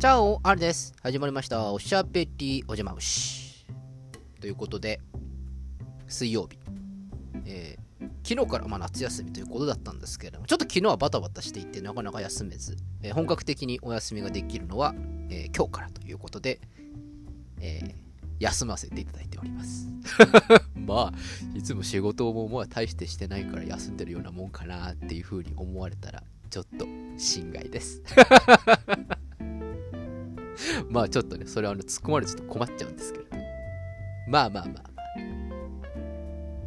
チャオ、あれです。始まりました。おしゃべりおじゃま牛。ということで、水曜日。えー昨日からまあ夏休みということだったんですけれども、ちょっと昨日はバタバタしていて、なかなか休めず、えー本格的にお休みができるのは、えー今日からということで、え休ませていただいております。まあ、いつも仕事もまあ大してしてないから休んでるようなもんかなっていうふうに思われたら、ちょっと心外です。まあちょっとね、それはあの突っ込まれてちょっと困っちゃうんですけど。まあまあまあまあ。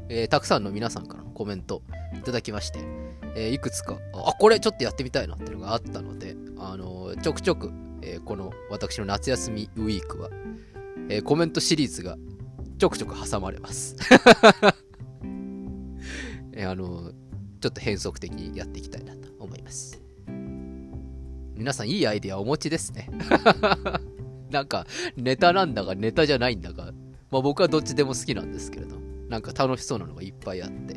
えーたくさんの皆さんからのコメントいただきまして、えーいくつか、あ、これちょっとやってみたいなっていうのがあったので、あのーちょくちょく、えこの私の夏休みウィークは、えコメントシリーズがちょくちょく挟まれます。えあのちょっと変則的にやっていきたいなと思います。皆さんいいアイデアお持ちですね。なんかネタなんだかネタじゃないんだか、まあ僕はどっちでも好きなんですけれど、なんか楽しそうなのがいっぱいあって、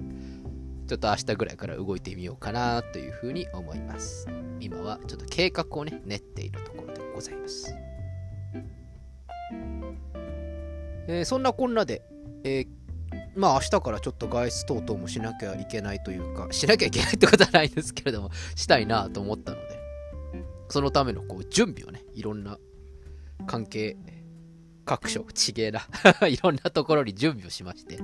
ちょっと明日ぐらいから動いてみようかなというふうに思います。今はちょっと計画をね、練っているところでございます。えーそんなこんなで、えーまあ明日からちょっと外出等々もしなきゃいけないというか、しなきゃいけないってことはないですけれども、したいなと思ったので、そのためのこう準備をね、いろんな関係、各所、ちげえな、いろんなところに準備をしまして、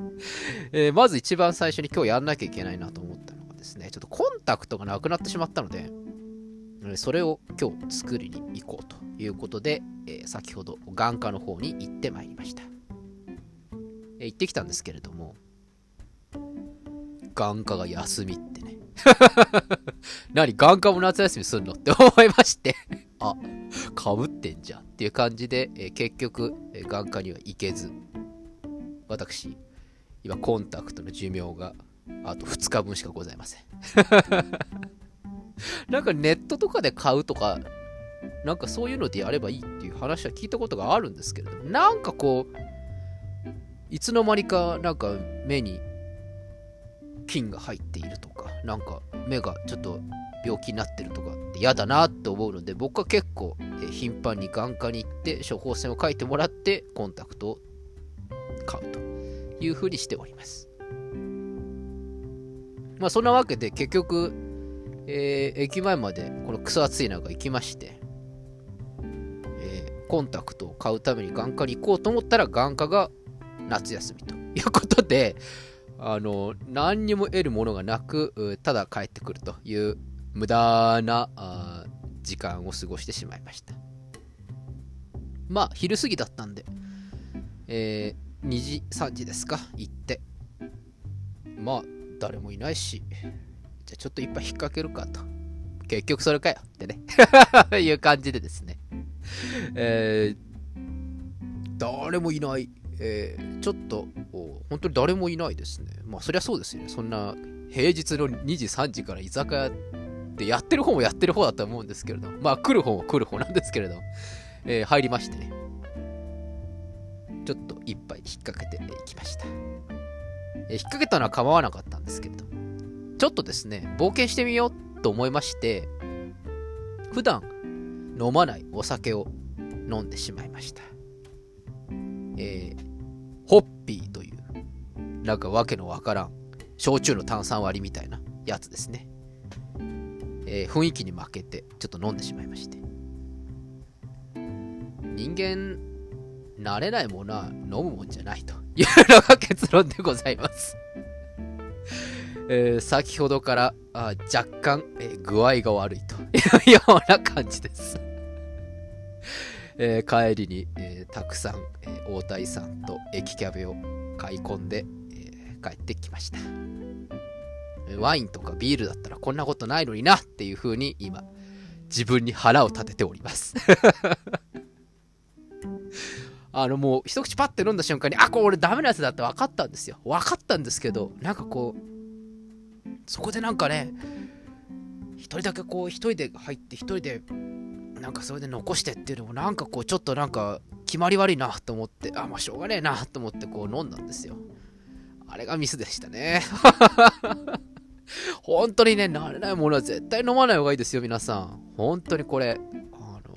えーまず一番最初に今日やんなきゃいけないなと思ったのがですね、ちょっとコンタクトがなくなってしまったので、それを今日作りに行こうということで、えー先ほど眼科の方に行ってまいりました。えー行ってきたんですけれども、眼科が休みってね。何眼科も夏休みすんの？って思いましてあ、かぶってんじゃんっていう感じで、え結局、え眼科には行けず、私、今コンタクトの寿命があと2日分しかございません。なんかネットとかで買うとか、なんかそういうのでやればいいっていう話は聞いたことがあるんですけれども、なんかこう、いつの間にかなんか目に菌が入っているとか、なんか目がちょっと病気になってるとかって嫌だなって思うので、僕は結構頻繁に眼科に行って処方箋を書いてもらってコンタクトを買うというふうにしております。まあそんなわけで結局、えー駅前までこのクソ暑い中行きまして、えーコンタクトを買うために眼科に行こうと思ったら眼科が夏休みということで、あの、何にも得るものがなく、ただ帰ってくるという無駄なあ時間を過ごしてしまいました。まあ、昼過ぎだったんで、えー2時、3時ですか、行って。まあ、誰もいないし、じゃあちょっと一杯引っ掛けるかと。結局それかよってね、いう感じでですね。えー誰もいない。えーちょっと、本当に誰もいないですね。まあ、そりゃそうですよね。そんな、平日の2時、3時から居酒屋でやってる方もやってる方だと思うんですけれど、まあ、来る方も来る方なんですけれど、えー入りましてね。ちょっと一杯引っ掛けていきました。えー引っ掛けたのは構わなかったんですけれど、ちょっとですね、冒険してみようと思いまして、普段飲まないお酒を飲んでしまいました。えーホッピーという、なんかわけのわからん、焼酎の炭酸割りみたいなやつですね。えー雰囲気に負けて、ちょっと飲んでしまいまして。人間、慣れないものは飲むもんじゃないというのが結論でございます。えー先ほどからあ若干、えー具合が悪いというような感じです。えー帰りに、えたくさん、えー大谷さんと駅キャベを買い込んで、え帰ってきました。ワインとかビールだったらこんなことないのになっていう風に今、自分に腹を立てております。あのもう一口パッて飲んだ瞬間に、あ、これ俺ダメなやつだって分かったんですよ。分かったんですけど、なんかこう、そこでなんかね、一人だけこう、一人で入って、一人で、なんかそれで残してっていうのも、なんかこう、ちょっとなんか、決まり悪いなと思って、あ、まあしょうがねえなと思ってこう飲んだんですよ。あれがミスでしたね。本当にね、慣れないものは絶対飲まない方がいいですよ、皆さん。本当にこれ、あの、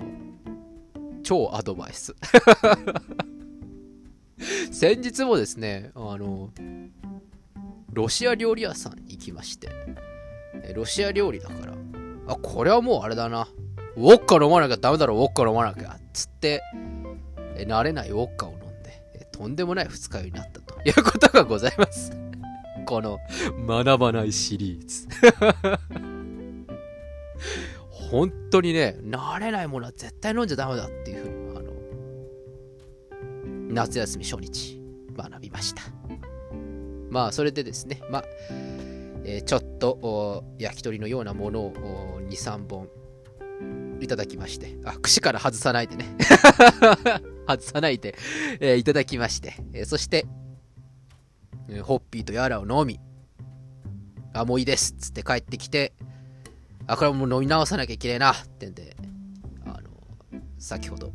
超アドバイス。先日もですね、あの、ロシア料理屋さんに行きまして、ロシア料理だから、あ、これはもうあれだな。ウォッカ飲まなきゃダメだろ、ウォッカ飲まなきゃ。つって、慣れないウォッカを飲んで、とんでもない二日酔いになったということがございます。この、学ばないシリーズ。本当にね、慣れないものは絶対飲んじゃダメだっていうふうに、あの、夏休み初日、学びました。まあ、それでですね、まあ、えー、ちょっと焼き鳥のようなものを2、3本いただきまして、あ、串から外さないでね。外さないで、えー、いただきまして、えー、そして、ホッピーとやらを飲み、あ、もういいですっつって帰ってきて、あ、これはもう飲み直さなきゃいけないなってんで、あの、先ほど、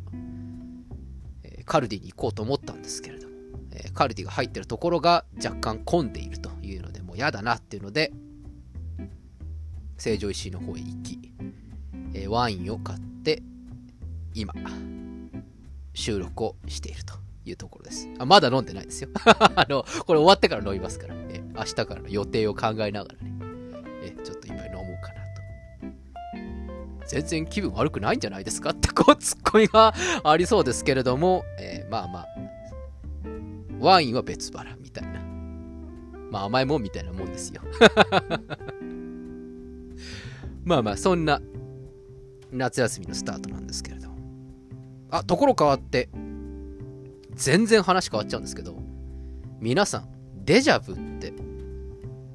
えー、カルディに行こうと思ったんですけれども、えー、カルディが入ってるところが若干混んでいるというので、もう嫌だなっていうので、成城石井の方へ行き、えー、ワインを買って、今、収録をしていると。いうところです。あまだ飲んでないですよ。あの、これ終わってから飲みますから、え明日からの予定を考えながらね、えちょっと今飲もうかなと。全然気分悪くないんじゃないですかってこうツッコミがありそうですけれども、えー、まあまあ、ワインは別腹みたいな。まあ甘いもんみたいなもんですよ。まあまあ、そんな夏休みのスタートなんですけれどもあところ変わって全然話変わっちゃうんですけど皆さんデジャブって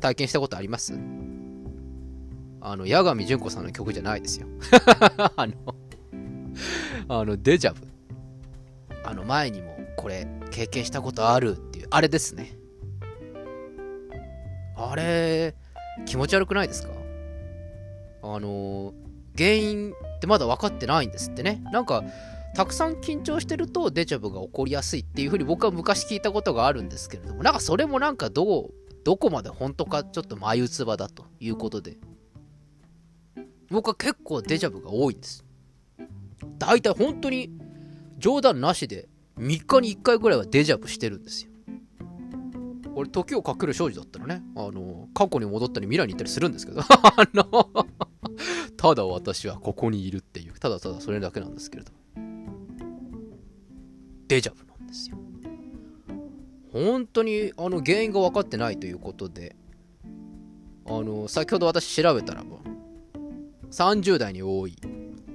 体験したことあります？あの八神純子さんの曲じゃないですよ。あのあのデジャブ。あの前にもこれ経験したことあるっていうあれですね。あれ気持ち悪くないですか？あの原因ってまだ分かってないんですってね。なんか、たくさん緊張してるとデジャブが起こりやすいっていうふうに僕は昔聞いたことがあるんですけれども、なんかそれもなんかどう、どこまで本当かちょっと眉唾だということで、僕は結構デジャブが多いんです。大体本当に冗談なしで3日に1回ぐらいはデジャブしてるんですよ。俺、時をかける少女だったらね、あの、過去に戻ったり未来に行ったりするんですけど、あの、ただ私はここにいるっていう、ただただそれだけなんですけれど。デジャブなんですよ。本当にあの原因が分かってないということで、あの、先ほど私調べたらば、30代に多い、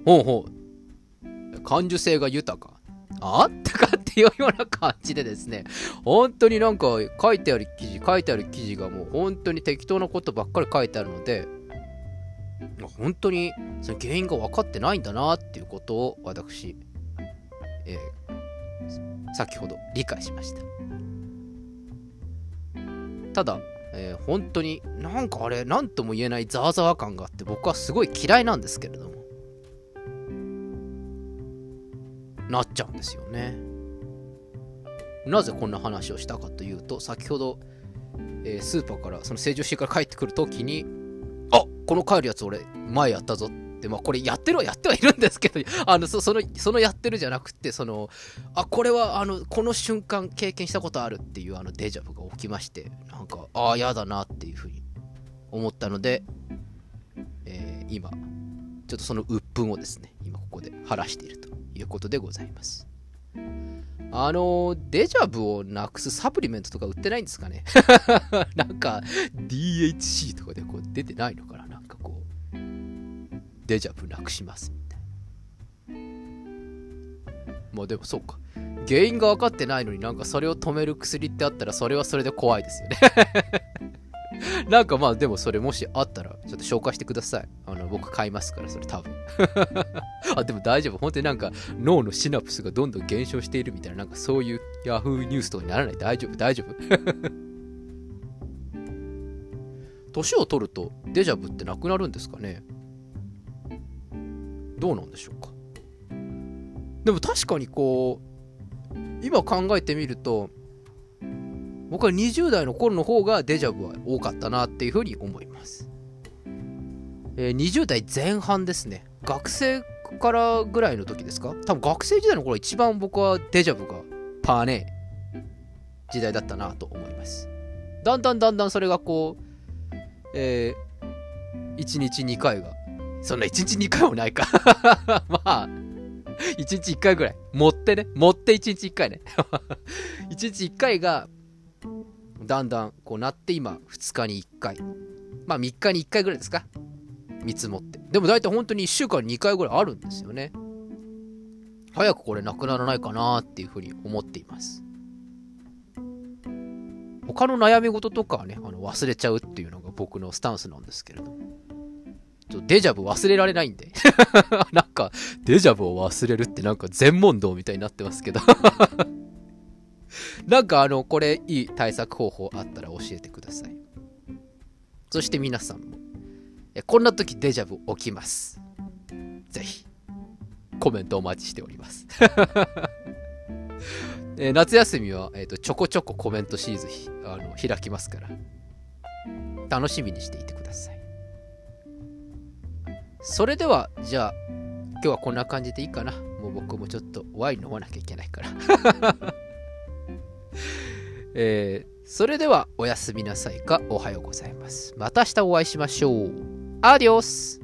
ほうほう、感受性が豊か、あったかっていうような感じでですね、本当になんか書いてある記事、書いてある記事がもう本当に適当なことばっかり書いてあるので、本当にその原因が分かってないんだなっていうことを私、えー、先ほど理解しました。ただ、えー、本当になんかあれ何とも言えないざわざわ感があって僕はすごい嫌いなんですけれども。なっちゃうんですよね。なぜこんな話をしたかというと先ほど、えー、スーパーからその成城石井から帰ってくるときにあこの帰るやつ俺前やったぞって、まあこれやってるはやってはいるんですけど、あの、その、そのやってるじゃなくて、その、あ、これはあの、この瞬間経験したことあるっていうあのデジャブが起きまして、なんか、ああ、やだなっていうふうに思ったので、えー、今、ちょっとその鬱憤をですね、今ここで晴らしているということでございます。あの、デジャブをなくすサプリメントとか売ってないんですかね？なんか、DHC とかでこう出てないのか、デジャブなくしますみたいな。まあでもそうか。原因が分かってないのになんかそれを止める薬ってあったらそれはそれで怖いですよね なんかまあでもそれもしあったらちょっと紹介してください。あの僕買いますからそれ多分 あ、でも大丈夫。本当になんか脳のシナプスがどんどん減少しているみたいななんかそういう Yahoo ニュースとかにならない？大丈夫、大丈夫？年を取るとデジャブってなくなるんですかね？どうなんでしょうか？でも確かにこう今考えてみると僕は20代の頃の方がデジャブは多かったなっていうふうに思います。えー、20代前半ですね。学生からぐらいの時ですか？多分学生時代の頃一番僕はデジャブがパーネー時代だったなと思います。だんだんだんだんそれがこう、えー、1日2回が、そんな1日2回もないか まあ、1日1回ぐらい。持ってね。持って1日1回ね。1日1回が、だんだんこうなって今、2日に1回。まあ3日に1回ぐらいですか。見積もって。でも大体本当に1週間に2回ぐらいあるんですよね。早くこれなくならないかなっていうふうに思っています。他の悩み事とかはね、あの忘れちゃうっていうのが僕のスタンスなんですけれども。デジャブ忘れられないんで なんか、デジャブを忘れるってなんか全問答みたいになってますけど なんかあの、これいい対策方法あったら教えてください。そして皆さんも、こんな時デジャブ起きます。ぜひ、コメントお待ちしております え夏休みは、えーと、ちょこちょこコメントシーズンあの開きますから、楽しみにしていてください。それでは、じゃあ、今日はこんな感じでいいかな。もう僕もちょっとワイン飲まなきゃいけないから。えー、それではおやすみなさいかおはようございます。また明日お会いしましょう。アディオス